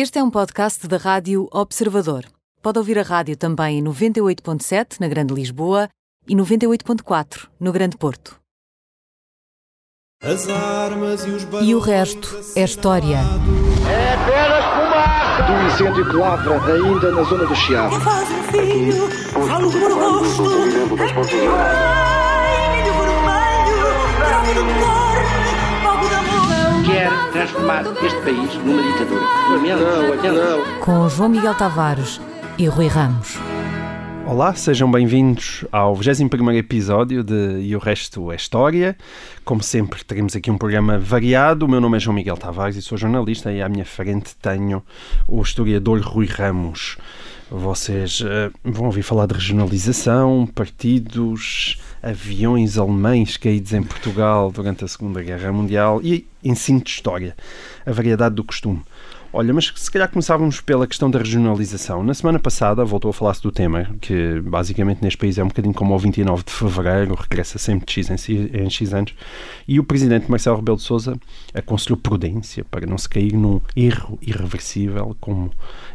Este é um podcast da Rádio Observador. Pode ouvir a rádio também em 98.7 na Grande Lisboa e 98.4 no Grande Porto. As armas e os E o resto é história. É apenas fumaça! do incêndio que lavra ainda na zona do Chiado. faz um filho, falo por gosto. Ai, milho vermelho, prova do cor, fogo de amor. Quer transformar este país numa ditadura. Não, lamento. não. Com João Miguel Tavares e Rui Ramos. Olá, sejam bem-vindos ao 21º episódio de E o Resto é História. Como sempre, teremos aqui um programa variado. O meu nome é João Miguel Tavares e sou jornalista e à minha frente tenho o historiador Rui Ramos. Vocês eh, vão ouvir falar de regionalização, partidos, aviões alemães caídos em Portugal durante a Segunda Guerra Mundial e ensino de história, a variedade do costume. Olha, mas se calhar começávamos pela questão da regionalização. Na semana passada voltou a falar-se do tema, que basicamente neste país é um bocadinho como o 29 de Fevereiro, regressa sempre de X em, X- em X anos, e o presidente Marcelo Rebelo de Sousa aconselhou prudência para não se cair num erro irreversível, como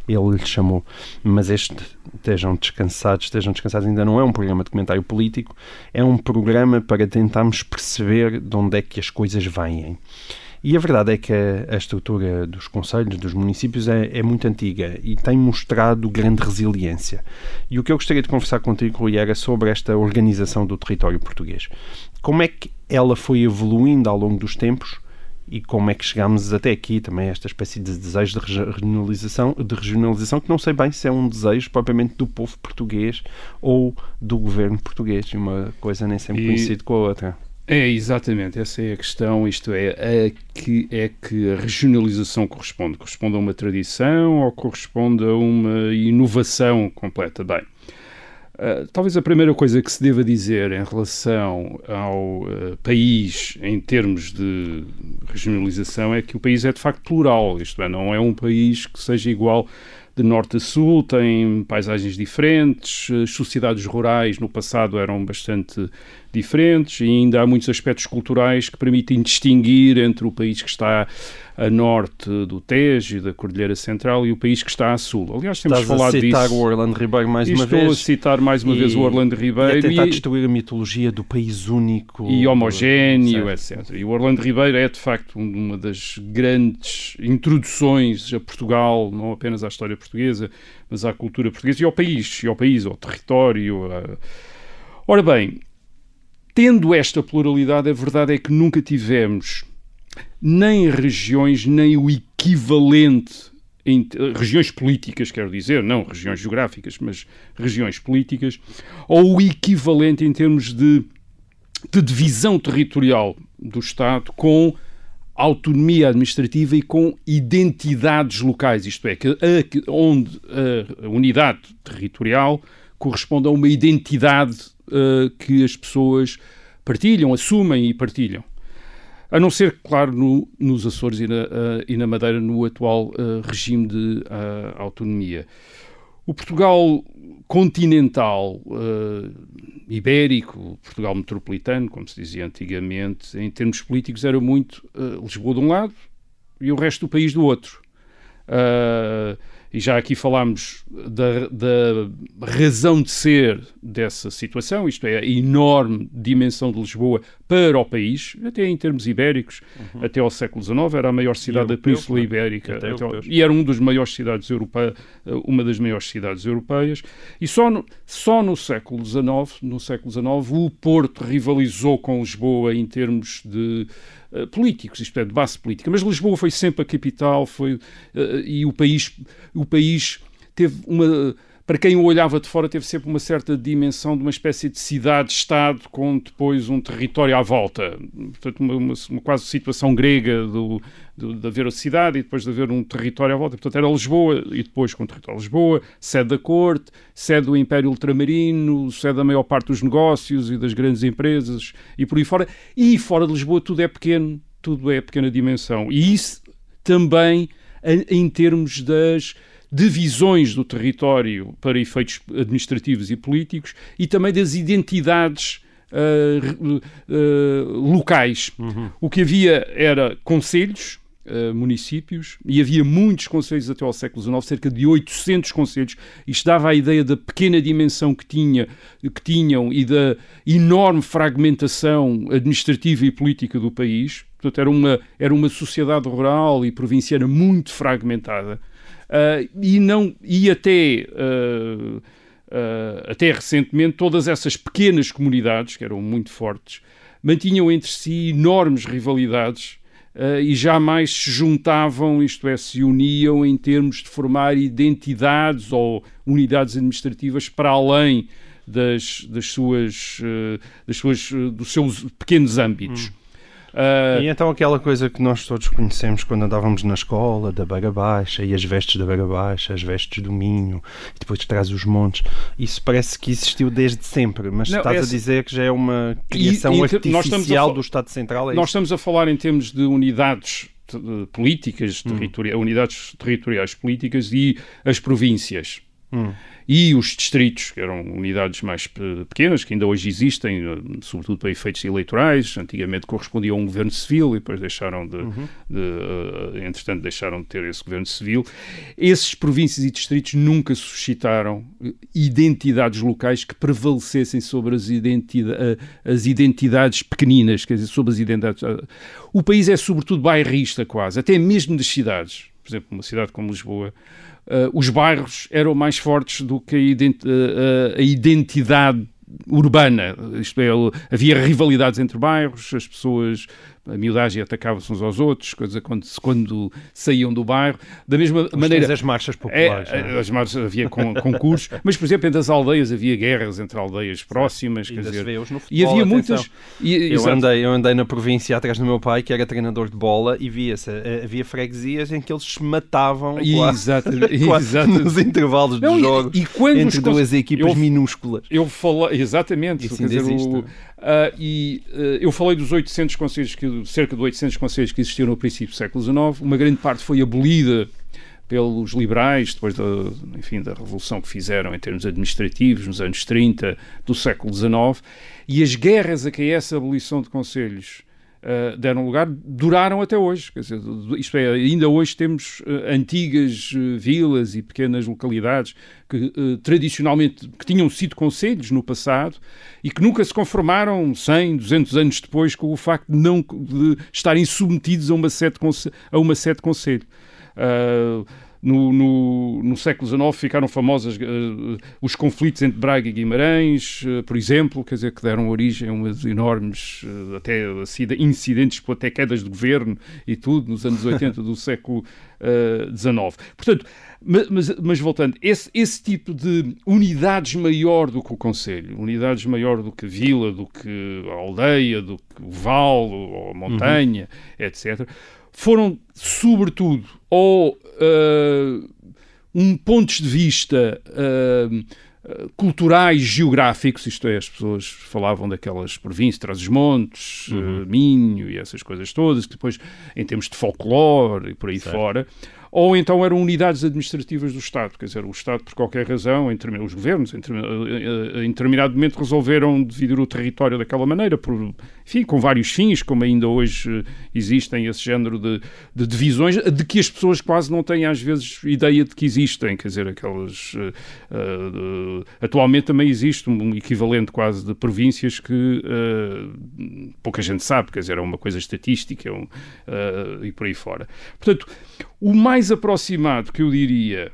ele lhe chamou. Mas este, estejam descansados, estejam descansados, ainda não é um programa de comentário político, é um programa para tentarmos perceber de onde é que as coisas vêm. E a verdade é que a, a estrutura dos conselhos, dos municípios, é, é muito antiga e tem mostrado grande resiliência. E o que eu gostaria de conversar contigo, Rui, era sobre esta organização do território português. Como é que ela foi evoluindo ao longo dos tempos e como é que chegámos até aqui também esta espécie de desejo de regi- regionalização, de regionalização que não sei bem se é um desejo propriamente do povo português ou do governo português. Uma coisa nem sempre E- coincide com a outra. É, exatamente, essa é a questão, isto é, a que é que a regionalização corresponde? Corresponde a uma tradição ou corresponde a uma inovação completa? Bem, ah, talvez a primeira coisa que se deva dizer em relação ao ah, país em termos de regionalização é que o país é de facto plural, isto é, não é um país que seja igual de norte a sul, tem paisagens diferentes, as sociedades rurais no passado eram bastante diferentes e ainda há muitos aspectos culturais que permitem distinguir entre o país que está a norte do Tejo e da Cordilheira Central e o país que está a sul. Aliás, temos Estás a falado citar disso. o Orlando Ribeiro mais uma estou a vez. citar mais uma E- vez o Orlando E a Ribeiro tentar e, destruir a mitologia do país único. e homogéneo, etc. E o Orlando Ribeiro é, de facto, uma das grandes introduções a Portugal, não apenas à história portuguesa, mas à cultura portuguesa e ao país, e ao país, ao território. a- Ora bem, tendo esta pluralidade, a verdade é que nunca tivemos nem regiões, nem o equivalente em regiões políticas, quero dizer, não regiões geográficas, mas regiões políticas, ou o equivalente em termos de, de divisão territorial do Estado com autonomia administrativa e com identidades locais, isto é, que a- onde a unidade territorial corresponde a uma identidade eh, que as pessoas partilham, assumem e partilham. A não ser, claro, no- nos Açores e na, eh, e na Madeira, no atual eh, regime de autonomia. O Portugal continental, ibérico, Portugal metropolitano, como se dizia antigamente, em termos políticos, era muito Lisboa de um lado e o resto do país do outro. Ah, e já aqui falámos da, da razão de ser dessa situação, isto é, a enorme dimensão de Lisboa para o país, até em termos ibéricos, até ao século XIX, era a maior cidade da europeu, Península claro. Ibérica, Até até ao- e era uma das maiores cidades europeias, uma das maiores cidades europeias, e só no, só no século XIX, no século XIX, o Porto rivalizou com Lisboa em termos de eh, políticos, isto é, de base política. Mas Lisboa foi sempre a capital, foi eh, e o país, o país teve uma para quem o olhava de fora, teve sempre uma certa dimensão de uma espécie de cidade-estado com depois um território à volta. Portanto, uma, uma- uma quase situação grega do, do- de haver a cidade e depois de haver um território à volta. Portanto, era Lisboa e depois com o território de Lisboa, sede da corte, sede do Império Ultramarino, sede da maior parte dos negócios e das grandes empresas e por aí fora. E fora de Lisboa tudo é pequeno, tudo é pequena dimensão. E isso também em, em termos das divisões do território para efeitos administrativos e políticos e também das identidades re- ah, locais. O que havia era conselhos, uh, municípios e havia muitos conselhos até ao século XIX, cerca de 800 conselhos. Isto dava a ideia da pequena dimensão que, tinha, que tinham e da enorme fragmentação administrativa e política do país. Portanto, era uma, era uma sociedade rural e provinciana muito fragmentada. Uh, e, não, e até, uh, uh, até recentemente, todas essas pequenas comunidades, que eram muito fortes, mantinham entre si enormes rivalidades e jamais se juntavam, isto é, se uniam em termos de formar identidades ou unidades administrativas para além das, das suas, das suas, dos seus pequenos âmbitos. Hum. Uh, e então aquela coisa que nós todos conhecemos quando andávamos na escola, da Beira Baixa, e as vestes da Beira Baixa, as vestes do Minho, e depois traz os montes, isso parece que existiu desde sempre, mas não, estás essa... a dizer que já é uma criação e, e, artificial do Estado Central? É nós estamos a falar em termos de unidades políticas, hum. unidades territoriais políticas e as províncias. Hum e os distritos, que eram unidades mais pequenas, que ainda hoje existem, eh, sobretudo para efeitos eleitorais, antigamente correspondiam a um governo civil e depois deixaram de, uhum. de uh, entretanto, deixaram de ter esse governo civil. Esses províncias e distritos nunca suscitaram eh, identidades locais que prevalecessem sobre as, identidade, as identidades pequeninas, quer dizer, sobre as identidades. O país é sobretudo bairrista quase, até mesmo das cidades. Por exemplo, uma cidade como Lisboa, uh, os bairros eram mais fortes do que a, ident uh, a identidade urbana, isto é, havia rivalidades entre bairros, as pessoas a miudagem atacava-se uns aos outros, coisa quando, quando saíam do bairro. Da mesma Mas maneira. as marchas populares. É, é? As marchas havia con, concursos, mas, por exemplo, entre as aldeias havia guerras entre aldeias próximas. E, quer dizer, futebol, e havia muitas. E, eu, andei, eu andei na província atrás do meu pai, que era treinador de bola, e via-se. Eh, havia freguesias em que eles se matavam exatamente, quase, nos intervalos de jogo entre duas equipas eu, minúsculas. Eu falei, exatamente. Isso quer dizer, o, Uh, e uh, eu falei dos 800 conselhos, que, cerca de 800 conselhos que existiam no princípio do século XIX. Uma grande parte foi abolida pelos liberais, depois da, enfim, da revolução que fizeram em termos administrativos nos anos 30 do século XIX. E as guerras a que essa abolição de conselhos uh, deram lugar duraram até hoje. Quer dizer, isto é, ainda hoje temos uh, antigas uh, vilas e pequenas localidades que tradicionalmente que tinham sido conselhos no passado e que nunca se conformaram 100, 200 anos depois com o facto de não de estarem submetidos a uma sede, a uma conselho. Uh, no, no, no, século XIX ficaram famosas uh, os conflitos entre Braga e Guimarães, uh, por exemplo, quer dizer, que deram origem a umas enormes, uh, até incidentes, até quedas de governo e tudo, nos anos 80 do século XIX. Portanto, mas, mas, voltando, esse, esse tipo de unidades maior do que o Conselho, unidades maior do que a vila, do que a aldeia, do que o vale ou a montanha, uhum. etc., foram, sobretudo, ou uh, um pontos de vista uh, culturais, geográficos, isto é, as pessoas falavam daquelas províncias, Trás-os-Montes, uhum. uh, Minho e essas coisas todas, que depois, em termos de folclore e por aí certo. fora, ou então eram unidades administrativas do Estado, quer dizer, o Estado, por qualquer razão, em, os governos, em, em, determinado momento, resolveram dividir o território daquela maneira, por, enfim, com vários fins, como ainda hoje eh, existem esse género de, de, divisões, de que as pessoas quase não têm, às vezes, ideia de que existem, quer dizer, aquelas. Uh, atualmente também existe um equivalente quase de províncias que uh, pouca gente sabe, quer dizer, é uma coisa estatística é e por aí fora. Portanto, o mais aproximado que eu diria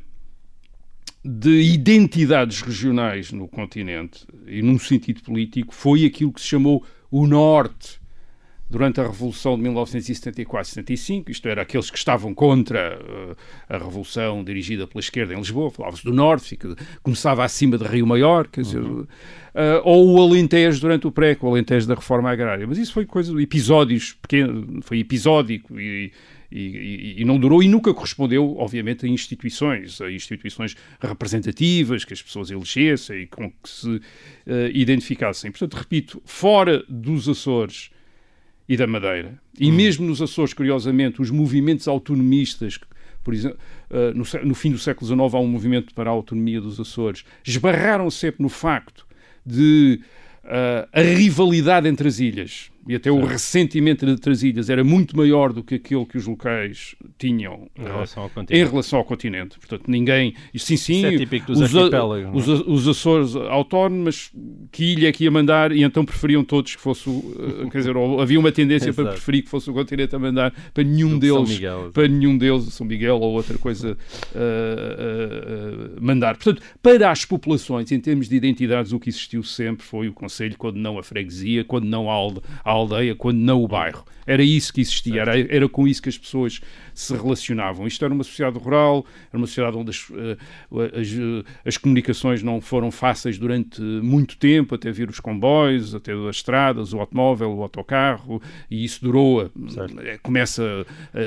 de identidades regionais no continente e num sentido político foi aquilo que se chamou o Norte durante a Revolução de 1974-75, isto era aqueles que estavam contra uh, a Revolução dirigida pela esquerda em Lisboa, falava-se do Norte, que começava acima de Rio Maior, quer dizer, uh, ou o Alentejo durante o pré, o Alentejo da Reforma Agrária. Mas isso foi coisa episódios pequenos, foi episódico e e, e, e, não durou e nunca correspondeu, obviamente, a instituições, a instituições representativas que as pessoas elegessem e com que se uh, identificassem. Portanto, repito, fora dos Açores e da Madeira, e hum. mesmo nos Açores, curiosamente, os movimentos autonomistas por exemplo, uh, no, no, fim do século XIX há um movimento para a autonomia dos Açores, esbarraram sempre no facto de uh, a rivalidade entre as ilhas e até o ressentimento de Trasilhas era muito maior do que aquele que os locais tinham Em uh, relação ao em continente. relação ao continente. Portanto, ninguém. e Sim, sim. Isso é típico dos os, a- é? os, os Açores autónomos, que ilha é que ia mandar, e então preferiam todos que fosse. uh, quer dizer, havia uma tendência para preferir que fosse o continente a mandar para nenhum Do deles. Miguel, para nenhum deles, São Miguel ou outra coisa, uh, mandar. Portanto, para as populações, em termos de identidades, o que existiu sempre foi o Conselho, quando não a freguesia, quando não a alde- a aldeia, quando não o bairro. Era isso que existia, era, era com isso que as pessoas se relacionavam. Isto era uma sociedade rural, era uma sociedade onde as, eh, as, eh, as comunicações não foram fáceis durante muito tempo, até vir os comboios, até as estradas, o automóvel, o autocarro, e isso durou, Certo. eh, começa, a-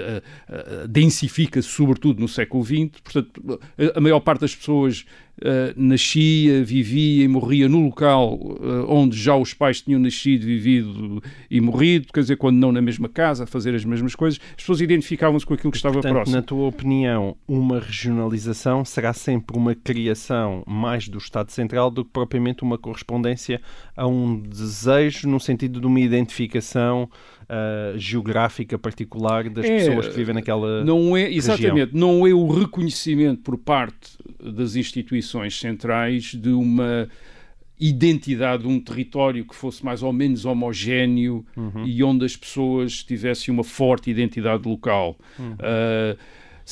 a- a- densifica-se sobretudo no século XX, portanto, a, maior parte das pessoas eh, nascia, vivia e morria no local eh, onde já os pais tinham nascido, vivido e morrido, quer dizer, quando não na mesma casa, a fazer as mesmas coisas, as pessoas identificavam-se com aquilo que estava Portanto, próximo. na tua opinião, uma regionalização será sempre uma criação mais do Estado Central do que propriamente uma correspondência a um desejo no sentido de uma identificação ah, geográfica particular das É, pessoas que vivem naquela. Não é, exatamente, não é o reconhecimento por parte das instituições centrais de uma identidade de um território que fosse mais ou menos homogéneo e onde as pessoas tivessem uma forte identidade local. Ah,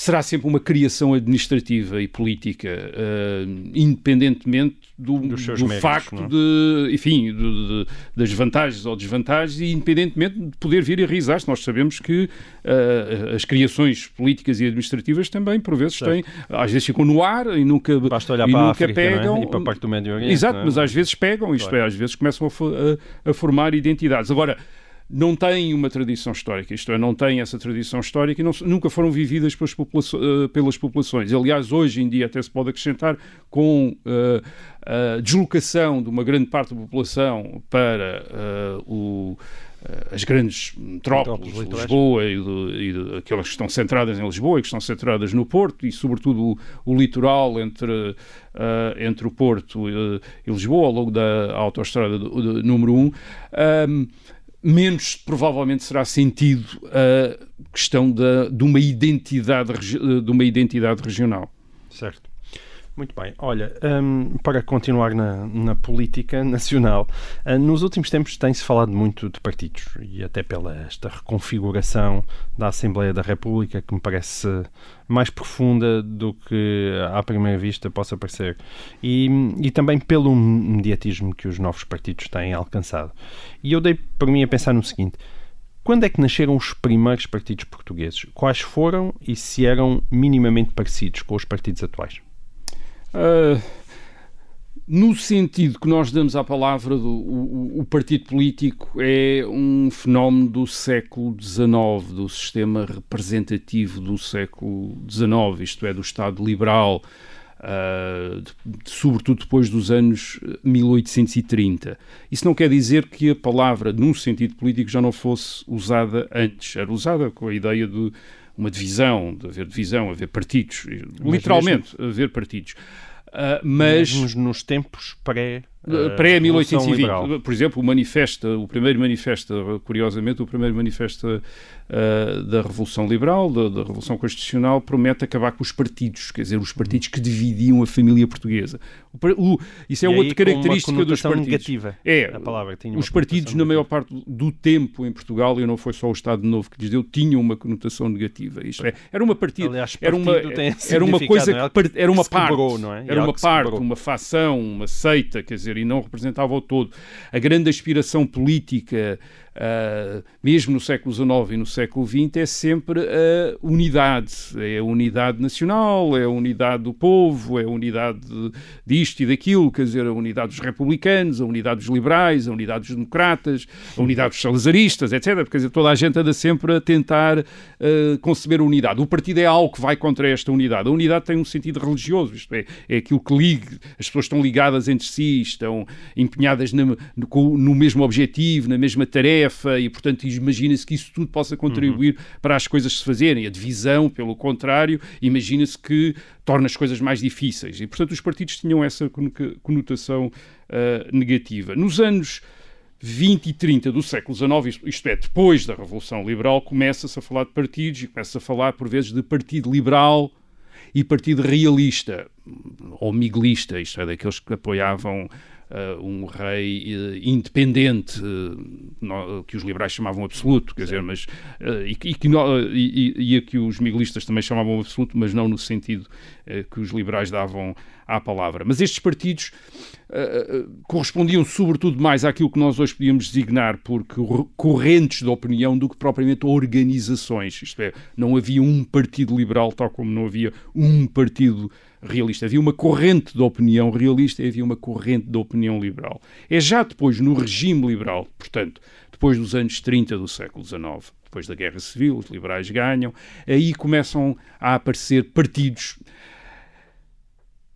será sempre uma criação administrativa e política, ah, independentemente do, do méritos, facto é? de, enfim, de- de- das vantagens ou desvantagens, e independentemente de poder vir a realizar-se. Nós sabemos que ah, as criações políticas e administrativas também, por vezes, têm, às vezes ficam no ar e nunca, Basta olhar e para a nunca África é? pegam. e para a parte do Médio Oriente. Exato, é? mas às vezes pegam, isto é, às vezes começam a, a- a formar identidades. Agora, não têm uma tradição histórica, isto é, não têm essa tradição histórica e não nunca foram vividas pelas, populaço- eh, pelas populações. Aliás, hoje em dia até se pode acrescentar com eh, a deslocação de uma grande parte da população para eh, o- as grandes metrópoles. Lisboa e, do, e do- aquelas que estão centradas em Lisboa e que estão centradas no Porto e sobretudo o, o litoral entre, ah, entre o Porto eh, e Lisboa ao longo da autoestrada número 1 menos provavelmente será sentido a questão da, de, uma identidade, de uma identidade regional. Certo. Muito bem. Olha, hum, para continuar na, na política nacional, ah, nos últimos tempos tem-se falado muito de partidos e até pela esta reconfiguração da Assembleia da República que me parece mais profunda do que à primeira vista possa parecer e, e também pelo mediatismo que os novos partidos têm alcançado. E eu dei por mim a pensar no seguinte. Quando é que nasceram os primeiros partidos portugueses? Quais foram e se eram minimamente parecidos com os partidos atuais? Ah, no sentido que nós damos à palavra, do, o, o- partido político é um fenómeno do século XIX, do sistema representativo do século XIX, isto é, do Estado liberal, ah, de- sobretudo depois dos anos 1830. Isso não quer dizer que a palavra, num sentido político, já não fosse usada antes. Era usada com a ideia de uma divisão, de haver divisão, haver partidos, literalmente, haver partidos. Ah, mas Mesmo nos tempos pré Eh, Liberal. pré-1820. Por exemplo, o manifesto, o primeiro manifesto, curiosamente, o primeiro manifesto uh, da Revolução Liberal, da, da Revolução Constitucional, promete acabar com os partidos, quer dizer, os partidos que dividiam a família portuguesa. O o- isso é E aí outra com uma característica dos partidos. negativa. É, A palavra tinha os partidos, na maior parte do tempo em Portugal, e não foi só o Estado Novo que lhes deu, tinham uma conotação negativa. Isto é, era uma partida, Aliás, era uma, era uma coisa é? que era uma Que se parte, quebrou, é? Era uma parte, uma facção, uma seita, quer dizer, e não representava o todo. A grande aspiração política, ah, mesmo no século XIX e no século XX, é sempre a unidade. É a unidade nacional, é a unidade do povo, é a unidade de- disto e daquilo, quer dizer, a unidade dos republicanos, a unidade dos liberais, a unidade dos democratas, a unidade dos salazaristas, etc. Quer dizer, toda a gente anda sempre a tentar ah, conceber a unidade. O partido é algo que vai contra esta unidade. A unidade tem um sentido religioso, isto é, é aquilo que liga, as pessoas estão ligadas entre si, estão empenhadas na- no, no mesmo objetivo, na mesma tarefa, e portanto imagina-se que isso tudo possa contribuir para as coisas se fazerem. A divisão, pelo contrário, imagina-se que torna as coisas mais difíceis. E portanto os partidos tinham essa cono- conotação ah, negativa. Nos anos 20 e 30 do século XIX, isto é, depois da Revolução Liberal, começa-se a falar de partidos e começa a falar, por vezes, de Partido Liberal e Partido Realista, ou Miguelista, isto é, daqueles que apoiavam uh, um rei uh, independente, uh, que os liberais chamavam absoluto, quer Sim. dizer, mas e, e, que e, e, a que os miguelistas também chamavam absoluto, mas não no sentido que os liberais davam à palavra. Mas estes partidos correspondiam sobretudo mais àquilo que nós hoje podíamos designar por correntes de opinião do que propriamente organizações. Isto é, não havia um partido liberal tal como não havia um partido realista. Havia uma corrente de opinião realista e havia uma corrente de opinião liberal. É já depois, no regime liberal, portanto, depois dos anos 30 do século XIX, depois da Guerra Civil, os liberais ganham, aí começam a aparecer partidos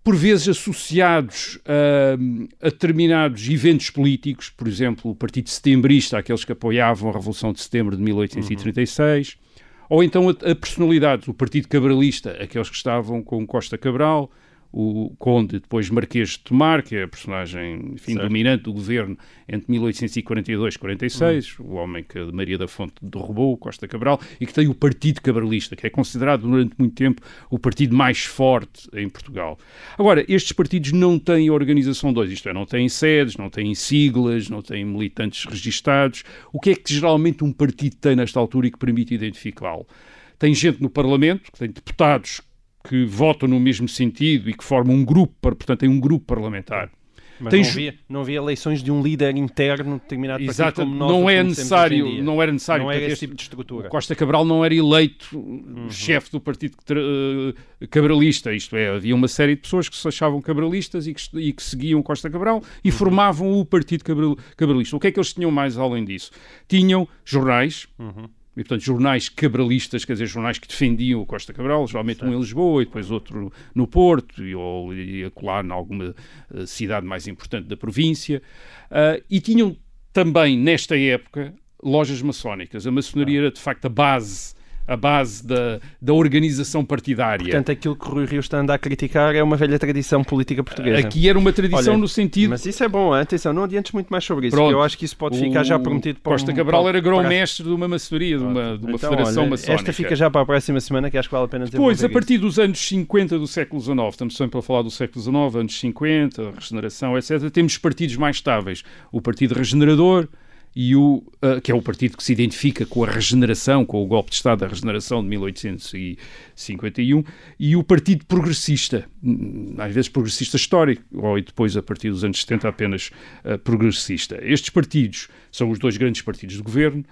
por vezes associados a, a, determinados eventos políticos, por exemplo, o Partido Setembrista, aqueles que apoiavam a Revolução de Setembro de 1836, uhum ou então a, a personalidade, o Partido Cabralista, aqueles que estavam com Costa Cabral, o Conde, depois Marquês de Tomar, que é a personagem enfim, dominante do governo entre 1842 e 46, hum. o homem que Maria da Fonte derrubou, Costa Cabral, e que tem o Partido Cabralista, que é considerado durante muito tempo o partido mais forte em Portugal. Agora, estes partidos não têm organização 2, isto é, não têm sedes, não têm siglas, não têm militantes registados. O que é que geralmente um partido tem nesta altura e que permite identificá-lo? Tem gente no Parlamento, tem deputados que votam no mesmo sentido e que formam um grupo, portanto, tem um grupo parlamentar. Mas não, havia, não havia eleições de um líder interno determinado Exato, partido como nós não é necessário, não era necessário. Não era esse tipo de estrutura. Costa Cabral não era eleito uhum. chefe do partido uh, cabralista, isto é, havia uma série de pessoas que se achavam cabralistas e que, e que seguiam Costa Cabral e uhum. formavam o partido cabral, cabralista. O que é que eles tinham mais além disso? Tinham jornais, uhum e, portanto, jornais cabralistas, quer dizer, jornais que defendiam o Costa Cabral, geralmente certo. um em Lisboa e depois outro no Porto, e, ou ia colar em alguma uh, cidade mais importante da província. Uh, e tinham também, nesta época, lojas maçónicas. A maçonaria ah. era, de facto, a base a base da, da organização partidária. Portanto, aquilo que o Rui Rio está a criticar é uma velha tradição política portuguesa. Aqui era uma tradição Olha, no sentido... Mas isso é bom, atenção, não adiantes muito mais sobre isso, eu acho que isso pode ficar já prometido para Costa um, Cabral para, era grão-mestre de uma maçonaria, de uma, de uma então, federação olha, maçónica. Esta fica já para a próxima semana, que acho que vale a pena dizer Pois, a partir dos anos 50 do século XIX, estamos sempre a falar do século XIX, anos 50, regeneração, etc., temos partidos mais estáveis. O Partido Regenerador, e o, uh, que é o partido que se identifica com a regeneração, com o golpe de Estado da regeneração de 1851, e o Partido Progressista, hum, às vezes progressista histórico, ou depois, a partir dos anos 70, apenas uh, progressista. Estes partidos são os dois grandes partidos de governo,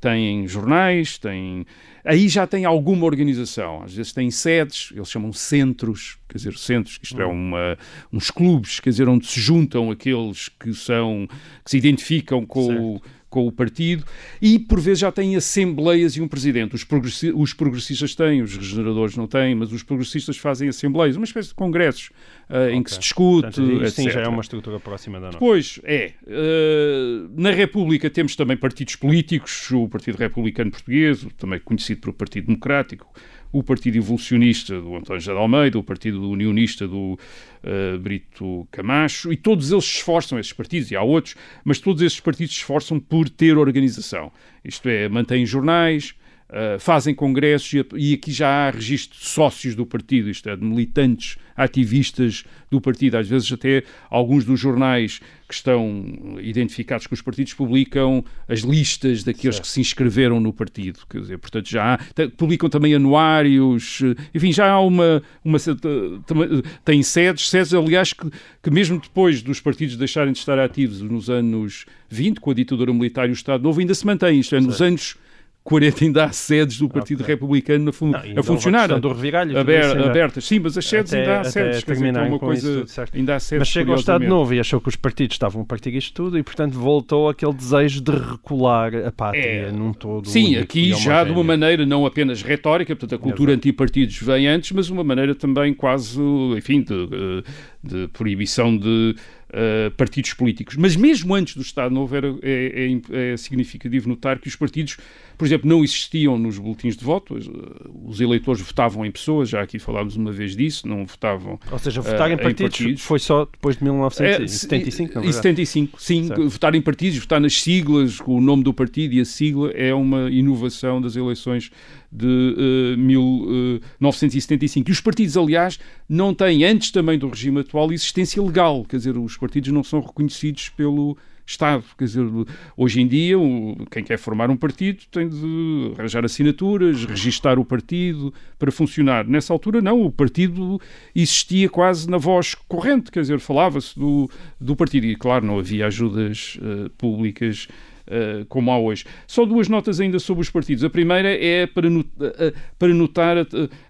têm jornais, têm. Aí já tem alguma organização. Às vezes têm sedes, eles chamam centros, quer dizer, centros, isto é hum. uma, uns clubes, quer dizer, onde se juntam aqueles que são que se identificam com certo. o com o partido e, por vezes, já têm assembleias e um presidente. Os, progressi os progressistas têm, os regeneradores não têm, mas os progressistas fazem assembleias, uma espécie de congressos uh, okay. em que se discute. Portanto. Sim, já é uma estrutura próxima da nossa. Pois, é. Uh, na República temos também partidos políticos, o Partido Republicano Português, também conhecido por Partido Democrático, o Partido Evolucionista do António José de Almeida, o Partido Unionista do uh, Brito Camacho, e todos eles se esforçam, esses partidos, e há outros, mas todos esses partidos se esforçam por ter organização. Isto é, mantêm jornais, Uh, fazem congressos e, e, aqui já há registro de sócios do partido, isto é, de militantes, ativistas do partido. Às vezes até alguns dos jornais que estão identificados com os partidos publicam as listas daqueles certo. que se inscreveram no partido. Quer dizer, portanto, já há, publicam também anuários, enfim, já há uma... uma tem sedes, sedes, aliás, que, que mesmo depois dos partidos deixarem de estar ativos nos anos 20, com a ditadura militar e o Estado Novo, ainda se mantém. Isto é, nos anos 40 ainda há sedes do Partido okay. Republicano a, fun não, a funcionar. Do revigalho, aber abertas. Sim, mas as sedes até, ainda há sedes. Dizer, é uma coisa, ainda há sedes. Mas chegou ao Estado Novo e achou que os partidos estavam a partir isto tudo e, portanto, voltou aquele desejo de recular a pátria é, num todo. Sim, aqui já de uma maneira não apenas retórica, portanto, a cultura antipartidos vem antes, mas uma maneira também quase, enfim, de, de proibição de uh, partidos políticos. Mas mesmo antes do Estado Novo era, é, é, é, significativo notar que os partidos, por exemplo, não existiam nos boletins de voto, os eleitores votavam em pessoas, já aqui falámos uma vez disso, não votavam Ou seja, votar uh, em, partidos em, partidos foi só depois de 1975, é, Em 75, sim. Certo. Votar em partidos, votar nas siglas, com o nome do partido e a sigla é uma inovação das eleições de uh, 1975. E os partidos, aliás, não têm, antes também do regime atual, existência legal. Quer dizer, os partidos não são reconhecidos pelo Estado. Quer dizer, hoje em dia, quem quer formar um partido tem de arranjar assinaturas, registar o partido para funcionar. Nessa altura, não. O partido existia quase na voz corrente, quer dizer, falava-se do, do partido. E, claro, não havia ajudas uh, públicas uh, como há hoje. Só duas notas ainda sobre os partidos. A primeira é para, para notar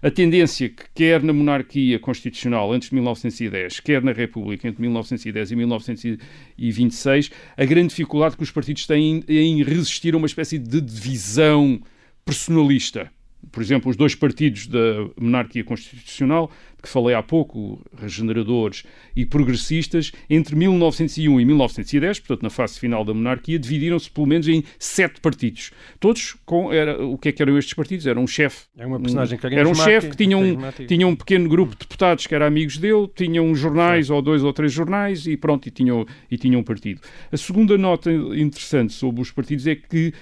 a, tendência que, quer na monarquia constitucional antes de 1910, quer na República entre 1910 e 1926, a grande dificuldade que os partidos têm em resistir a uma espécie de divisão personalista por exemplo, os dois partidos da monarquia constitucional, de que falei há pouco, regeneradores e progressistas, entre 1901 e 1910, portanto na fase final da monarquia, dividiram-se pelo menos em sete partidos. Todos com era, o que é que eram estes partidos? Era um chefe. Era uma personagem um, Era um chefe que tinha um, tinha um pequeno grupo de deputados que eram amigos dele, tinham jornais Sim. ou dois ou três jornais e pronto, e tinham, e tinham um partido. A segunda nota interessante sobre os partidos é que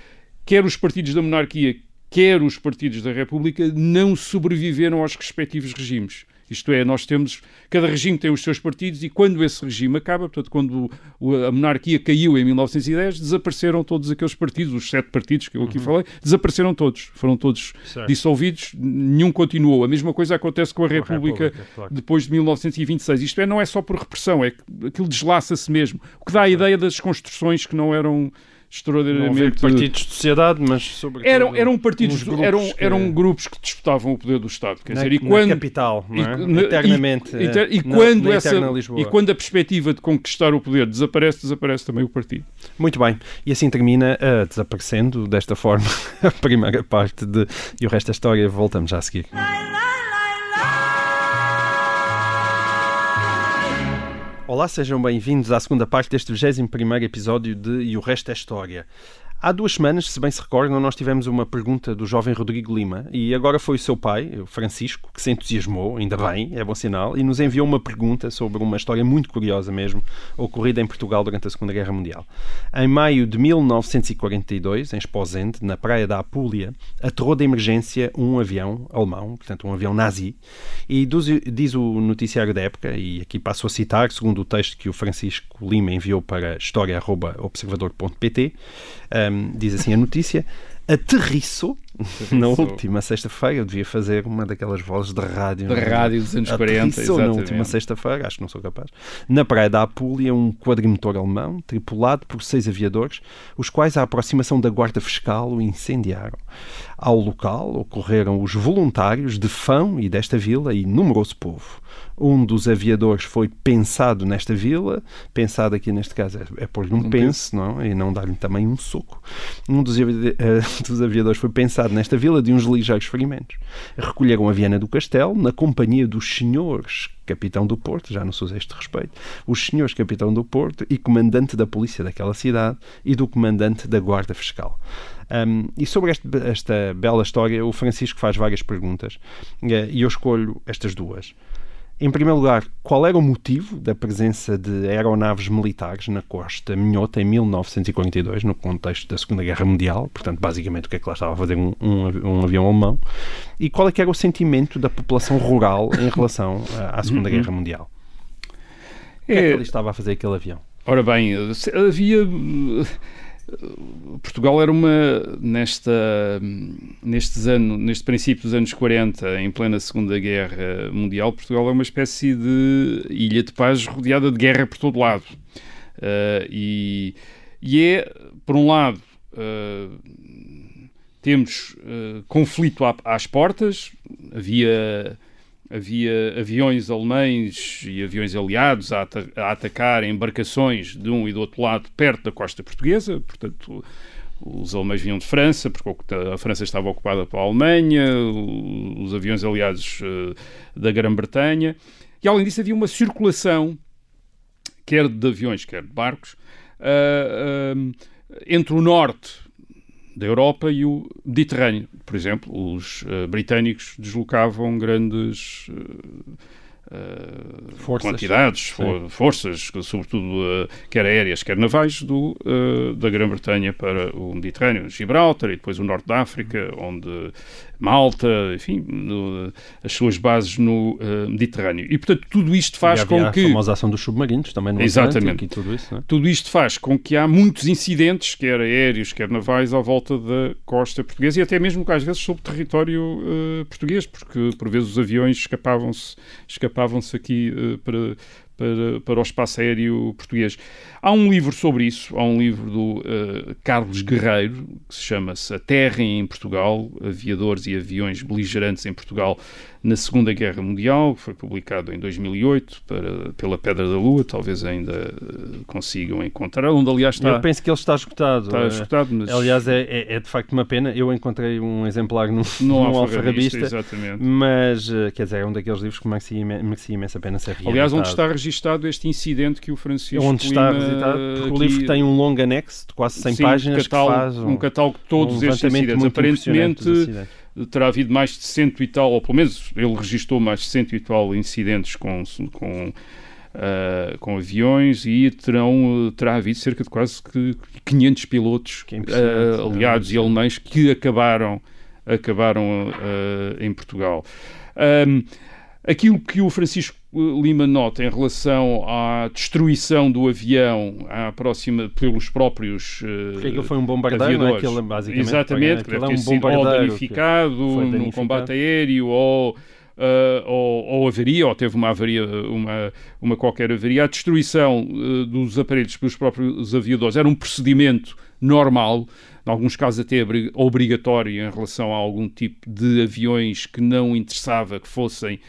quer os partidos da monarquia, quer os partidos da República, não sobreviveram aos respectivos regimes. Isto é, nós temos, cada regime tem os seus partidos e quando esse regime acaba, portanto, quando a monarquia caiu em 1910, desapareceram todos aqueles partidos, os sete partidos que eu aqui uhum. falei, desapareceram todos, foram todos certo. dissolvidos, nenhum continuou. A mesma coisa acontece com a República, República claro. depois de 1926. Isto é, não é só por repressão, é que aquilo deslaça-se mesmo, o que dá a ideia das construções que não eram extraordinariamente. partidos de sociedade, mas sobretudo. Eram, eram partidos, grupos eram, que... eram grupos que disputavam o poder do Estado. Quer na, dizer, e quando, capital, não é? E, Eternamente. E, e, e quando na, na essa, e quando a perspectiva de conquistar o poder desaparece, desaparece também o partido. Muito bem. E assim termina uh, desaparecendo desta forma a primeira parte de E o resto da história. Voltamos já a seguir. Olá, sejam bem-vindos à segunda parte deste 21 episódio de E o Resto é História. Há duas semanas, se bem se recordam, nós tivemos uma pergunta do jovem Rodrigo Lima e agora foi o seu pai, o Francisco, que se entusiasmou, ainda bem, é bom sinal, e nos enviou uma pergunta sobre uma história muito curiosa mesmo, ocorrida em Portugal durante a Segunda Guerra Mundial. Em maio de 1942, em Esposende, na praia da Apulia, aterrou de emergência um avião alemão, portanto um avião nazi, e diz o noticiário da época, e aqui passo a citar, segundo o texto que o Francisco Lima enviou para história.observador.pt, diz assim a notícia, aterrissou na última sexta-feira. Eu devia fazer uma daquelas vozes de rádio. De rádio dos anos 40, exatamente. na última sexta-feira, acho que não sou capaz. Na praia da Apulia, um quadrimotor alemão, tripulado por seis aviadores, os quais, à aproximação da guarda fiscal, o incendiaram. Ao local ocorreram os voluntários de Fão e desta vila e numeroso povo. Um dos aviadores foi pensado nesta vila, pensado aqui neste caso é, é pôr-lhe um, um pense, não? e não dar-lhe também um soco. Um dos, avi uh, dos aviadores foi pensado nesta vila de uns ligeiros ferimentos. Recolheram a Viana do Castelo na companhia dos senhores capitão do Porto, já não usa este respeito, os senhores capitão do Porto e comandante da polícia daquela cidade e do comandante da guarda fiscal. Um, e sobre este, esta bela história, o Francisco faz várias perguntas eh, e eu escolho estas duas. Em primeiro lugar, qual era o motivo da presença de aeronaves militares na costa minhota em 1942, no contexto da Segunda Guerra Mundial? Portanto, basicamente, o que é que lá estava a fazer um, um, um avião alemão? E qual é que era o sentimento da população rural em relação à, à Segunda Guerra Mundial? O que é que ele estava a fazer aquele avião? Ora bem, havia Portugal era uma, nesta, nestes anos, neste princípio dos anos 40, em plena Segunda Guerra Mundial, Portugal é uma espécie de ilha de paz rodeada de guerra por todo lado. Uh, e, e é, por um lado, uh, temos uh, conflito às portas, havia havia aviões alemães e aviões aliados a, a, atacar embarcações de um e do outro lado perto da costa portuguesa, portanto os alemães vinham de França, porque a França estava ocupada pela Alemanha, os aviões aliados uh, da Grã-Bretanha, e além disso havia uma circulação quer de aviões, quer de barcos, uh, entre o norte da Europa e o Mediterrâneo. Por exemplo, os britânicos deslocavam grandes Uh, forças. quantidades, for, forças, sobretudo uh, quer aéreas, quer navais, do, uh, da Grã-Bretanha para o Mediterrâneo, Gibraltar e depois o Norte da África, onde Malta, enfim, no, as suas bases no uh, Mediterrâneo. E, portanto, tudo isto faz com que... a famosa ação dos submarinos também no Exatamente. tudo isso, é? Tudo isto faz com que há muitos incidentes, quer aéreos, quer navais, à volta da costa portuguesa e até mesmo, às vezes, sobre território uh, português, porque, por vezes, os aviões escapavam-se escapavam aqui uh, para, para, para o espaço aéreo português. Há um livro sobre isso, há um livro do uh, Carlos Guerreiro, que se chama-se A Terra em Portugal, Aviadores e Aviões Beligerantes em Portugal, na Segunda Guerra Mundial, que foi publicado em 2008 para, pela Pedra da Lua, talvez ainda uh, consigam encontrar, onde aliás está... Eu penso que ele está esgotado. Está esgotado, mas... Aliás, é, é, é de facto uma pena. Eu encontrei um exemplar no, no, no Alfarrabista, mas, quer dizer, é um daqueles livros que merecia, merecia imensa pena ser. Aliás, onde está registado este incidente que o Francisco Onde está porque o livro tem um longo anexo de quase 100 sim, páginas catálogo, que faz um, um catálogo de todos um estes incidentes. Aparentemente terá havido mais de cento e tal, ou pelo menos ele registrou mais de cento e tal incidentes com, com, uh, com aviões e terão, terá havido cerca de quase 500 pilotos uh, aliados é, e alemães que acabaram, acabaram uh, em Portugal. Um, aquilo que o Francisco Lima nota em relação à destruição do avião à próxima pelos próprios uh, Porque aquilo foi um bombardeio, é? Aquilo, basicamente, Exatamente, que deve ter um sido ou danificado, danificado no combate aéreo ou, uh, ou, ou avaria, ou teve uma avaria, uma, uma qualquer avaria. A destruição uh, dos aparelhos pelos próprios aviadores era um procedimento normal, em alguns casos até obrigatório em relação a algum tipo de aviões que não interessava que fossem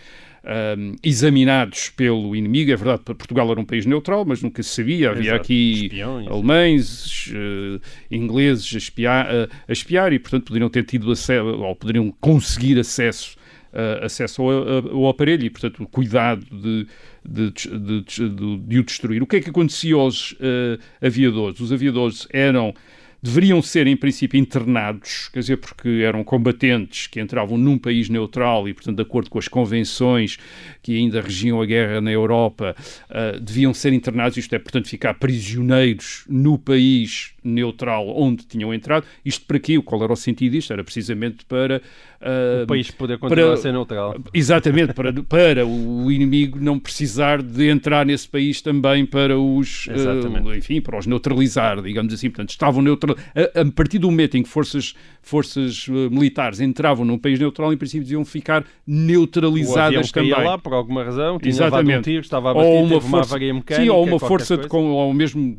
um, examinados pelo inimigo. É verdade, Portugal era um país neutral, mas nunca se sabia. Havia Exato. aqui Espiões. alemães, uh, ingleses a espiar, uh, a espiar, e, portanto, poderiam ter tido acesso, ou poderiam conseguir acesso Uh, acesso ao, ao, aparelho e, portanto, o cuidado de, de, de, de, de o destruir. O que é que acontecia aos uh, aviadores? Os aviadores eram deveriam ser, em princípio, internados, quer dizer, porque eram combatentes que entravam num país neutral e, portanto, de acordo com as convenções que ainda regiam a guerra na Europa, uh, deviam ser internados, isto é, portanto, ficar prisioneiros no país neutral onde tinham entrado. Isto para quê? Qual era o sentido disto? Era precisamente para... Uh, o país poder continuar para, a ser neutral. Exatamente, para, para o inimigo não precisar de entrar nesse país também para os... Uh, enfim, para os neutralizar, digamos assim. Portanto, estavam neutral... A, a partir do momento em que forças, forças militares entravam num país neutral, em princípio deviam ficar neutralizadas também. lá por alguma razão, tinha Exatamente. um tiro, estava a bater, ou uma, força, uma avaria mecânica, sim, ou uma força de, ou mesmo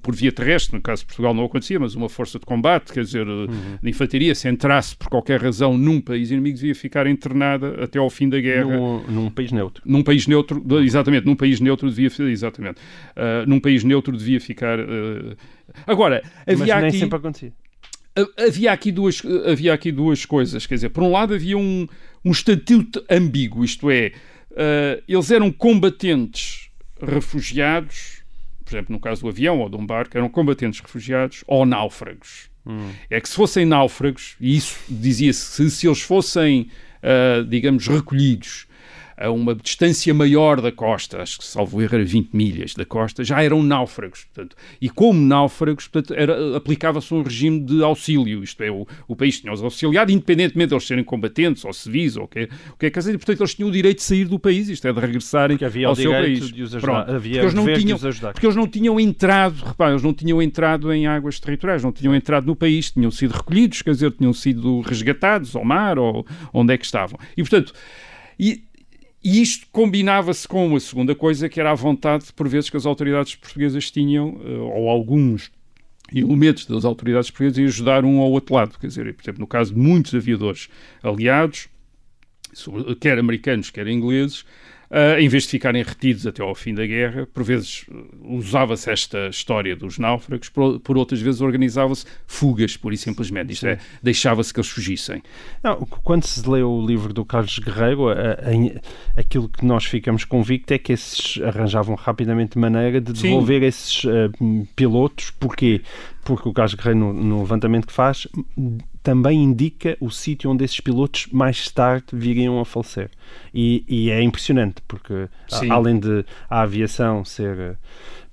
por via terrestre, no caso de Portugal não acontecia, mas uma força de combate, quer dizer, uhum. de infantaria, se entrasse por qualquer razão num país inimigo, devia ficar internada até ao fim da guerra. Num, num país neutro. Num país neutro, exatamente, num país neutro devia, exatamente, uh, num país neutro devia ficar... Uh, agora, havia mas nem aqui... sempre acontecia. Havia aqui, duas, havia aqui duas coisas, quer dizer, por um lado havia um, um estatuto ambíguo, isto é, uh, eles eram combatentes refugiados por exemplo, no caso do avião ou de um barco, eram combatentes refugiados ou náufragos. Hum. É que se fossem náufragos, e isso dizia-se, se, se eles fossem, uh, digamos, recolhidos a uma distância maior da costa, acho que salvo erro era 20 milhas da costa, já eram náufragos. Portanto, e como náufragos, aplicava-se um regime de auxílio, isto é, o, o país tinha-os auxiliado, independentemente de eles serem combatentes ou civis ou o que, o que é que é, portanto, eles tinham o direito de sair do país, isto é, de regressarem ao seu país. Pronto, havia porque, eles não tinham, porque eles não tinham entrado, repare, eles não tinham entrado em águas territoriais, não tinham entrado no país, tinham sido recolhidos, quer dizer, tinham sido resgatados ao mar ou onde é que estavam. E, portanto, e, e isto combinava-se com uma segunda coisa, que era a vontade, por vezes, que as autoridades portuguesas tinham, eh, ou alguns elementos das autoridades portuguesas, em ajudar um ao outro lado. Quer dizer, por exemplo, no caso de muitos aviadores aliados, quer americanos, quer ingleses, Uh, em vez de ficarem retidos até ao fim da guerra, por vezes uh, usava-se esta história dos náufragos, por, por outras vezes organizava-se fugas, pura e simplesmente. Isto é, deixava-se que eles fugissem. Não, quando se lê o livro do Carlos Guerreiro, a, a, aquilo que nós ficamos convictos é que esses arranjavam rapidamente maneira de devolver Sim. esses uh, pilotos. Porquê? Porque o Carlos Guerreiro, no, no levantamento que faz, também indica o sítio onde esses pilotos mais tarde viriam a falecer. E, e é impressionante, porque Sim. além de a aviação ser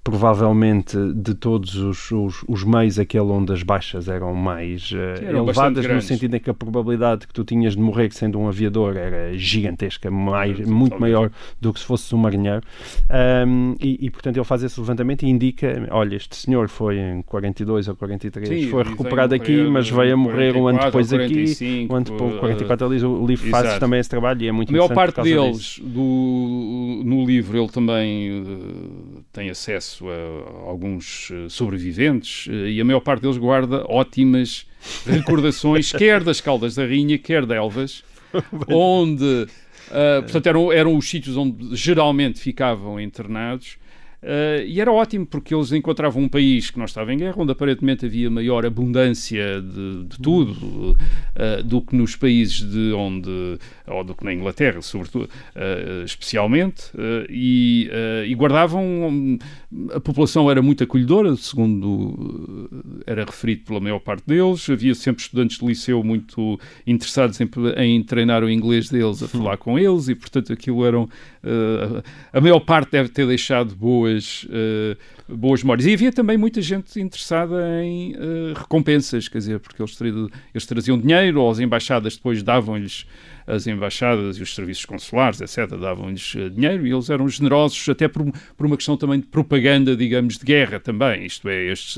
provavelmente de todos os, os, os, meios aquele onde as baixas eram mais uh, eram elevadas no sentido em que a probabilidade que tu tinhas de morrer sendo um aviador era gigantesca, mais, muito maior do que se fosse um marinheiro. Um, e, e, portanto ele faz esse levantamento e indica, olha este senhor foi em 42 ou 43 Sim, foi recuperado aqui, mas veio a morrer um ano depois aqui um ano depois, 44 ali, o livro faz também esse trabalho e é muito a maior parte deles do, no livro ele também uh, tem acesso a alguns eh, sobreviventes eh, e a maior parte deles guarda ótimas recordações, quer das Caldas da Rainha, quer de Elvas, onde, uh, portanto, eram, eram os sítios onde geralmente ficavam internados Uh, e era ótimo porque eles encontravam um país que não estava em guerra, onde aparentemente havia maior abundância de, de tudo uh, do que nos países de onde, ou do que na Inglaterra, sobretudo, uh, especialmente, e, e, guardavam. A população era muito acolhedora, segundo era referido pela maior parte deles. Havia sempre estudantes de liceu muito interessados em, em treinar o inglês deles, a falar com eles, e portanto aquilo eram. A maior parte deve ter deixado boas boas, memórias. E havia também muita gente interessada em uh, recompensas, quer dizer, porque eles, eles traziam dinheiro, ou as embaixadas depois davam-lhes as embaixadas e os serviços consulares, etc., davam-lhes eh, dinheiro e eles eram generosos até por, por uma questão também de propaganda, digamos, de guerra também. Isto é, estes,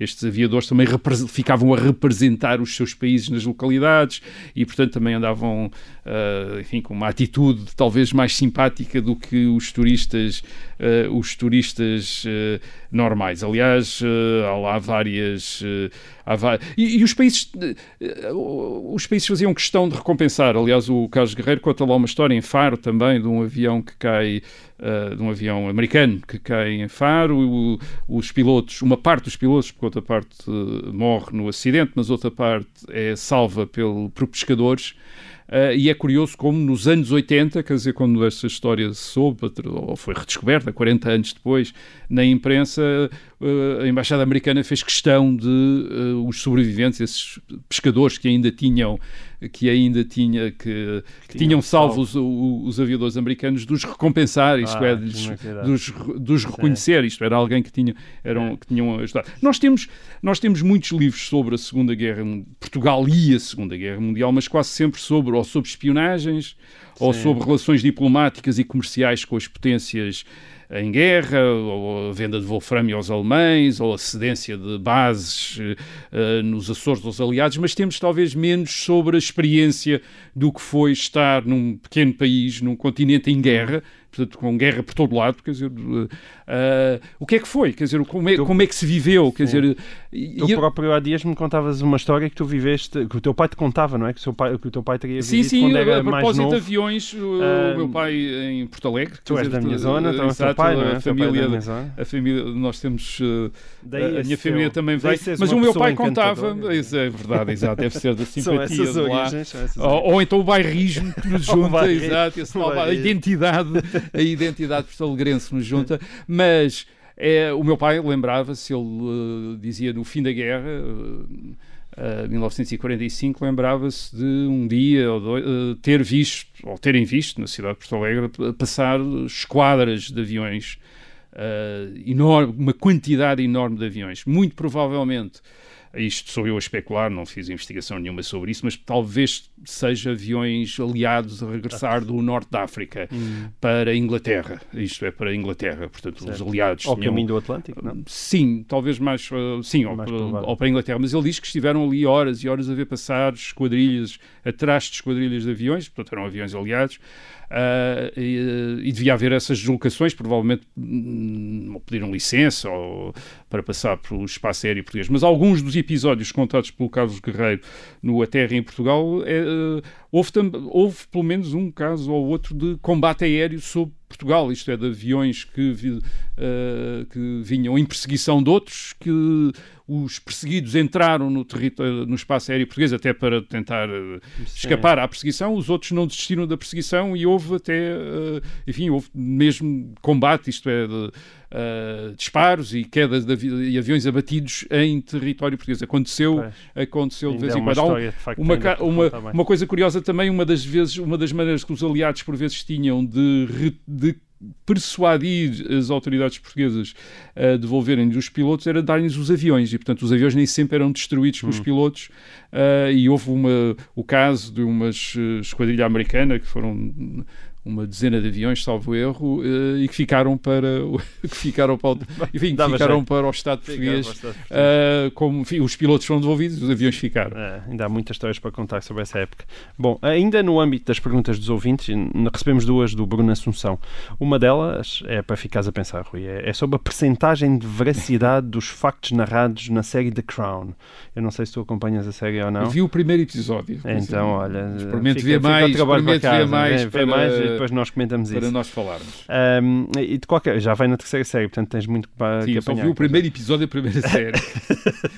estes aviadores também ficavam a representar os seus países nas localidades e, portanto, também andavam, uh, enfim, com uma atitude talvez mais simpática do que os turistas, uh, os turistas uh, normais. Aliás, há lá várias... há e, e, os países os países faziam questão de recompensar. Aliás, o Carlos Guerreiro conta lá uma história em Faro também de um avião que cai uh, de um avião americano que cai em Faro, o, os pilotos, uma parte dos pilotos, porque outra parte uh, morre no acidente, mas outra parte é salva pelo, por pescadores. Uh, e é curioso como nos anos 80, quer dizer, quando esta história soube, ou foi redescoberta, 40 anos depois, na imprensa, a Embaixada Americana fez questão de uh, os sobreviventes, esses pescadores que ainda tinham que ainda tinha que, que tinham salvo os, os, aviadores americanos dos recompensar, isto ah, é, dos, dos, dos reconhecer, isto era alguém que tinha eram, que tinham ajudado. Nós temos nós temos muitos livros sobre a Segunda Guerra, Portugal e a Segunda Guerra Mundial, mas quase sempre sobre ou sobre espionagens Sim. ou sobre relações diplomáticas e comerciais com as potências em guerra, ou a venda de wolframio aos alemães, ou a cedência de bases uh, nos Açores dos aliados, mas temos talvez menos sobre a experiência do que foi estar num pequeno país, num continente em guerra, portanto, com guerra por todo lado, quer dizer, uh, o que é que foi? Quer dizer, como é, tu, como é que se viveu? Quer dizer, tu e, próprio há dias me contavas uma história que tu viveste, que o teu pai te contava, não é? Que o, seu pai, que o teu pai teria sim, vivido sim, quando era a propósito de aviões, o meu pai em Porto Alegre. Tu és dizer, da minha zona, então exato, pai, não é? A família, a família, nós temos, uh, a minha família também veio, mas o meu pai contava, isso é verdade, exato, deve ser da simpatia de lá. Ou, ou, então o bairrismo que nos junta, exato, a identidade, a identidade Porto Porto-Alegrense nos junta, mas é, o meu pai lembrava-se, ele uh, dizia no fim da guerra, uh, Uh, 1945 lembrava-se de um dia ou dois, uh, ter visto, ou terem visto na cidade de Porto Alegre, passar esquadras de aviões, uh, enorme, uma quantidade enorme de aviões. Muito provavelmente isto sou eu a especular, não fiz investigação nenhuma sobre isso, mas talvez seja aviões aliados a regressar do norte da África hum. para a Inglaterra. Isto é, para a Inglaterra. Portanto, certo. os aliados. Ao tinham... caminho do Atlântico, não? Sim, talvez mais. Uh, sim, mais ou, ou, para a Inglaterra. Mas ele diz que estiveram ali horas e horas a ver passar esquadrilhas, atrás de esquadrilhas de aviões, portanto, eram aviões aliados. Uh, e, e, devia haver essas deslocações, provavelmente hum, pediram licença ou, para passar pelo espaço aéreo português. Mas alguns dos episódios contados pelo Carlos Guerreiro no A Terra em Portugal, é, uh, houve, houve pelo menos um caso ou outro de combate aéreo sobre Portugal, isto é, de aviões que, uh, que vinham em perseguição de outros, que os perseguidos entraram no, no espaço aéreo português até para tentar uh, escapar à perseguição, os outros não desistiram da perseguição e houve até, uh, enfim, houve mesmo combate, isto é, de, uh, disparos e quedas de, avi aviões abatidos em território português. Aconteceu, pois. aconteceu de vez em é quando. Uma, uma, uma, uma, coisa curiosa também, uma das vezes, uma das maneiras que os aliados por vezes tinham de, de persuadir as autoridades portuguesas a devolverem os pilotos era dar-lhes os aviões e portanto os aviões nem sempre eram destruídos pelos hum. pilotos uh, e houve uma, o caso de uma esquadrilha americana que foram uma dezena de aviões, salvo erro, uh, e que ficaram para que ficaram para o, enfim, que ficaram para o Estado português. Estado uh, como enfim, os pilotos foram devolvidos, os aviões ficaram. É, ainda há muitas histórias para contar sobre essa época. Bom, ainda no âmbito das perguntas dos ouvintes, recebemos duas do Bruno Assunção. Uma delas é para ficares a pensar, Rui, é, é sobre a percentagem de veracidade dos factos narrados na série The Crown. Eu não sei se tu acompanhas a série ou não. Eu vi o primeiro episódio. Então, olha, experimento ver mais, experimento ver mais, para... mais depois nós comentamos para isso. Para nós falarmos. Um, e de qualquer, já vai na terceira série, portanto tens muito para Sim, que eu só vi o primeiro episódio da primeira série.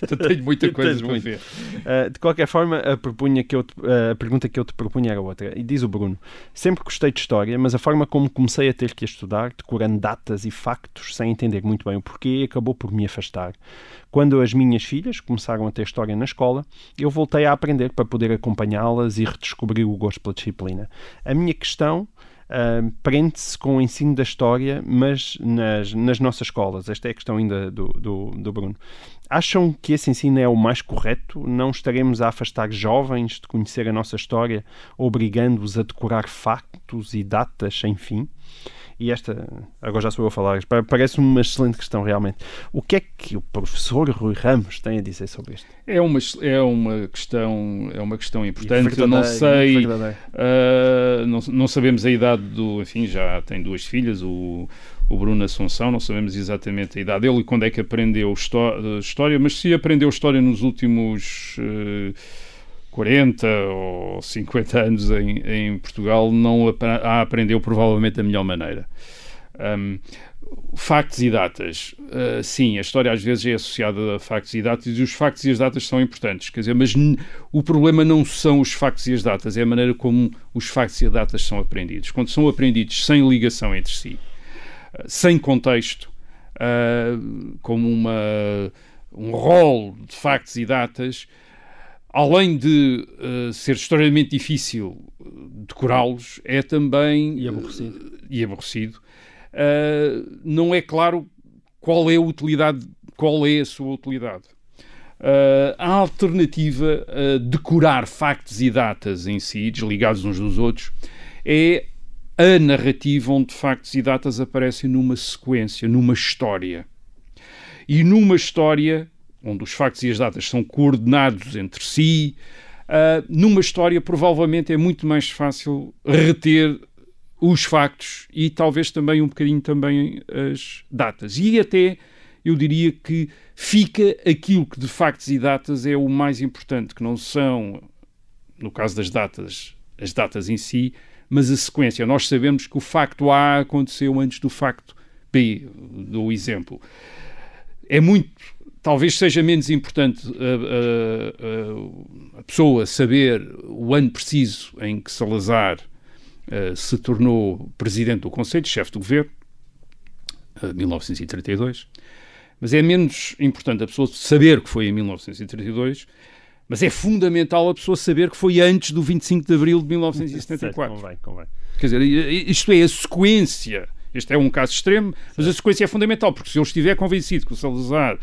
portanto tenho muita coisa para ver. Uh, de qualquer forma, a, propunha que eu te, uh, a pergunta que eu te propunha era outra. E diz o Bruno: Sempre gostei de história, mas a forma como comecei a ter que estudar, decorando datas e factos sem entender muito bem o porquê, acabou por me afastar. Quando as minhas filhas começaram a ter história na escola, eu voltei a aprender para poder acompanhá-las e redescobrir o gosto pela disciplina. A minha questão uh, prende-se com o ensino da história, mas nas, nas nossas escolas. Esta é a questão ainda do, do, do Bruno. Acham que esse ensino é o mais correto? Não estaremos a afastar jovens de conhecer a nossa história, obrigando-os a decorar factos e datas sem fim? E esta, agora já sou eu a falar, parece-me uma excelente questão realmente. O que é que o professor Rui Ramos tem a dizer sobre isto? É uma, é uma questão é uma questão importante. Eu não sei, uh, não, não sabemos a idade do, enfim, já tem duas filhas, o o Bruno Assunção, não sabemos exatamente a idade dele e quando é que aprendeu história, mas se aprendeu história nos últimos uh, 40 ou 50 anos em, em Portugal, não a aprendeu provavelmente da melhor maneira. Um, factos e datas. Uh, sim, a história às vezes é associada a factos e datas e os factos e as datas são importantes, quer dizer, mas o problema não são os factos e as datas, é a maneira como os factos e as datas são aprendidos. Quando são aprendidos sem ligação entre si, uh, sem contexto, uh, como uma, um rol de factos e datas, além de uh, ser extremamente difícil eh, decorá-los, é também. E aborrecido. Uh, e aborrecido. Uh, não é claro qual é a utilidade, qual é a sua utilidade. a alternativa a decorar factos e datas em si, desligados uns dos outros, é a narrativa onde factos e datas aparecem numa sequência, numa história. E numa história onde os factos e as datas são coordenados entre si, uh, numa história provavelmente é muito mais fácil reter os factos e talvez também um bocadinho também as datas. E até eu diria que fica aquilo que de factos e datas é o mais importante, que não são, no caso das datas, as datas em si, mas a sequência. Nós sabemos que o facto A aconteceu antes do facto B, do exemplo. É muito talvez seja menos importante a, a, a, pessoa saber o ano preciso em que Salazar uh, se tornou presidente do Conselho, chefe do governo, uh, 1932, mas é menos importante a pessoa saber que foi em 1932, mas é fundamental a pessoa saber que foi antes do 25 de abril de 1974. convém, convém. Quer dizer, isto é a sequência este é um caso extremo, mas a sequência é fundamental, porque se eu estiver convencido que o Salazar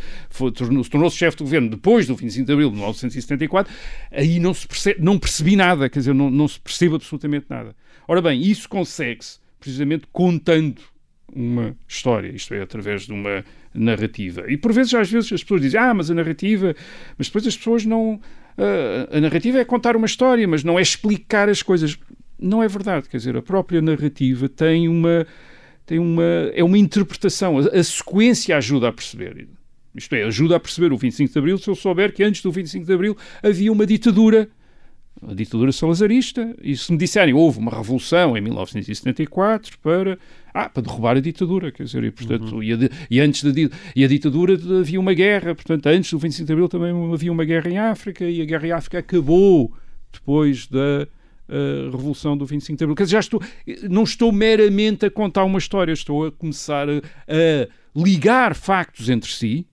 tornou-se tornou chefe de governo depois do 25 de abril de 1974, aí não, se percebe, não percebi nada, quer dizer, não, não se percebe absolutamente nada. Ora bem, isso consegue-se precisamente contando uma história, isto é, através de uma narrativa. E por vezes, às vezes, as pessoas dizem, ah, mas a narrativa, mas depois as pessoas não. Uh, a narrativa é contar uma história, mas não é explicar as coisas. Não é verdade, quer dizer, a própria narrativa tem uma tem uma, é uma interpretação. A, a sequência ajuda a perceber. Isto é, ajuda a perceber o 25 de Abril se eu souber que antes do 25 de Abril havia uma ditadura, a ditadura salazarista, e se me disserem houve uma revolução em 1974 para, ah, para derrubar a ditadura, quer dizer, e, portanto, uhum. e, a, e, antes da e a ditadura havia uma guerra, portanto, antes do 25 de Abril também havia uma guerra em África e a guerra em África acabou depois da uh, Revolução do 25 de Abril. Quer dizer, já estou, não estou meramente a contar uma história, estou a começar a, a ligar factos entre si,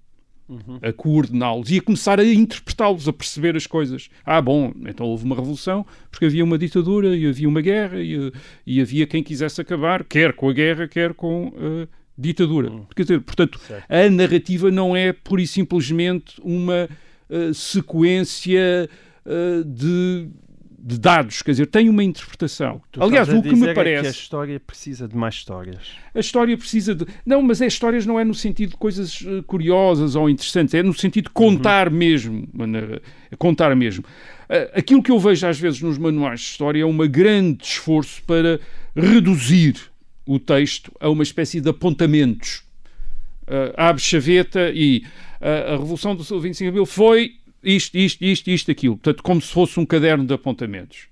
Uhum. a coordená-los e a começar a interpretá-los, a perceber as coisas. Ah, bom, então houve uma revolução porque havia uma ditadura e havia uma guerra e, e havia quem quisesse acabar, quer com a guerra, quer com a ditadura. Uhum. Quer dizer, portanto, certo. a narrativa não é pura e simplesmente uma uh, sequência uh, de de dados, quer dizer, tem uma interpretação. Tu Aliás, o que me parece. É que a história precisa de mais histórias. A história precisa de. Não, mas é histórias não é no sentido de coisas uh, curiosas ou interessantes, é no sentido de contar uhum. mesmo. Contar mesmo. Uh, aquilo que eu vejo às vezes nos manuais de história é um grande esforço para reduzir o texto a uma espécie de apontamentos. Uh, abre chaveta e uh, a Revolução do 25 de Abril foi isto, isto, isto, isto, aquilo. Portanto, como se fosse um caderno de apontamentos.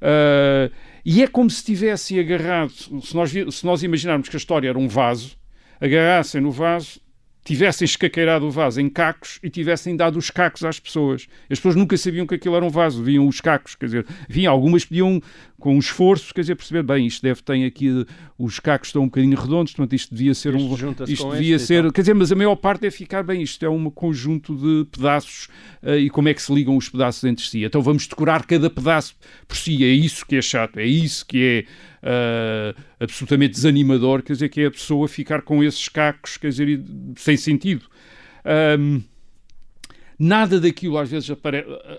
Uh, e é como se tivessem agarrado, se nós, se nós imaginarmos que a história era um vaso, agarrassem no vaso tivessem escaqueirado o vaso em cacos e tivessem dado os cacos às pessoas. As pessoas nunca sabiam que aquilo era um vaso, viam os cacos, quer dizer, vinham, algumas pediam com um esforço, quer dizer, perceber, bem, isto deve ter aqui, os cacos estão um bocadinho redondos, portanto isto devia ser um... Isto devia ser, quer dizer, mas a maior parte é ficar, bem, isto é um conjunto de pedaços uh, e como é que se ligam os pedaços entre si. Então vamos decorar cada pedaço por si, é isso que é chato, é isso que é uh, absolutamente desanimador, quer dizer, que é a pessoa ficar com esses cacos, quer dizer, sem sentido. Um, nada daquilo às vezes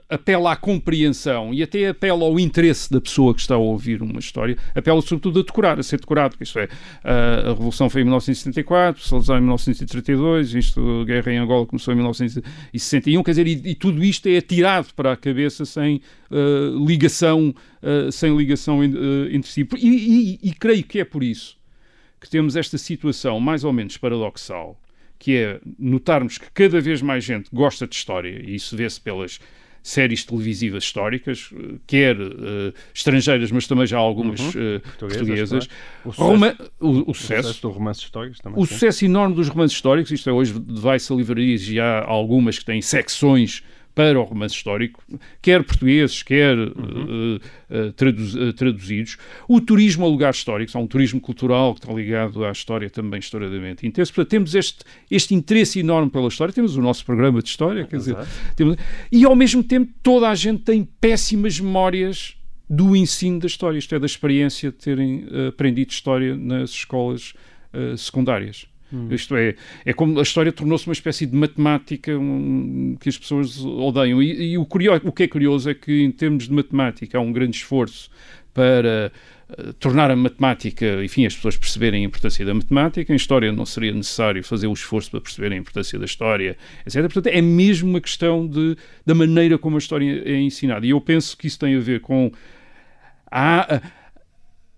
apela à compreensão e até apela ao interesse da pessoa que está a ouvir uma história, apela sobretudo a decorar, a ser decorado, que isto é, a, Revolução foi em 1974, Salazar em 1932, isto, a guerra em Angola começou em 1961, quer dizer, e, e tudo isto é atirado para a cabeça sem uh, ligação, uh, sem ligação entre si. E, e, e creio que é por isso que temos esta situação mais ou menos paradoxal que é notarmos que cada vez mais gente gosta de história, e isso vê-se pelas séries televisivas históricas, quer uh, estrangeiras, mas também já algumas uhum. uh, portuguesas. O sucesso, Roma, o, o, sucesso, sucesso do romance históricos também. O sim. sucesso enorme dos romances históricos, isto é, hoje vai-se a livrarias e há algumas que têm secções para o romance histórico, quer portugueses, quer uhum. uh, uh, traduz, uh, traduzidos. O turismo a lugares históricos, há um turismo cultural que está ligado à história também historiadamente intenso. Portanto, temos este, este interesse enorme pela história, temos o nosso programa de história, quer dizer, temos, e ao mesmo tempo toda a gente tem péssimas memórias do ensino da história, isto é, da experiência de terem aprendido história nas escolas secundárias. Hum. Isto é, é como a história tornou-se uma espécie de matemática um, que as pessoas odeiam. E, e o, curioso, o que é curioso é que, em termos de matemática, há um grande esforço para uh, tornar a matemática, enfim, as pessoas perceberem a importância da matemática. Em história não seria necessário fazer o esforço para perceberem a importância da história, etc. Portanto, é mesmo uma questão de, da maneira como a história é ensinada. E eu penso que isso tem a ver com.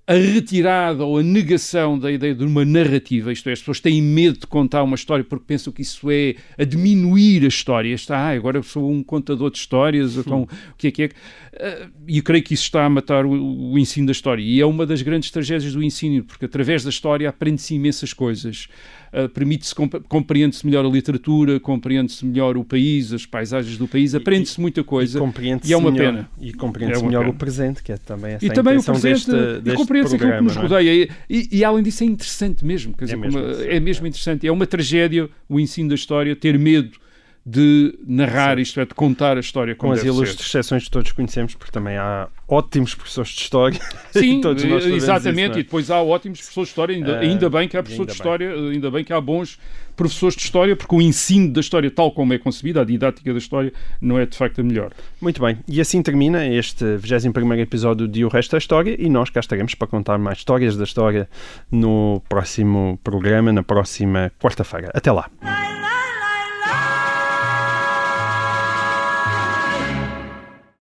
A retirada ou a negação da ideia de uma narrativa, isto é, as pessoas têm medo de contar uma história porque pensam que isso é a diminuir a história. Está, ah, agora eu sou um contador de histórias, então o que é que é? Uh, e eu creio que isso está a matar o, o, ensino da história. E é uma das grandes tragédias do ensino, porque através da história aprende-se imensas coisas. Uh, permite-se, comp compreende-se melhor a literatura, compreende-se melhor o país, as paisagens do país, aprende-se muita coisa e, e é uma melhor, pena. E compreende-se é melhor pena. o presente, que é também essa e também o presente, deste, deste compreende-se aquilo que nos é? rodeia. E, e, além disso é interessante mesmo, quer dizer, é mesmo, uma, é mesmo interessante. É uma tragédia o ensino da história, ter medo de narrar, Sim. isto é, de contar a história com as ilustres exceções que todos conhecemos, porque também há ótimos professores de história. Sim, exatamente, isso, é? e depois há ótimos professores de história, ainda, uh, ainda bem que há professores de história, bem. ainda bem que há bons professores de história, porque o ensino da história, tal como é concebida, a didática da história, não é de facto a melhor. Muito bem, e assim termina este 21 episódio de O Resto da História, e nós cá estaremos para contar mais histórias da história no próximo programa, na próxima quarta-feira. Até lá.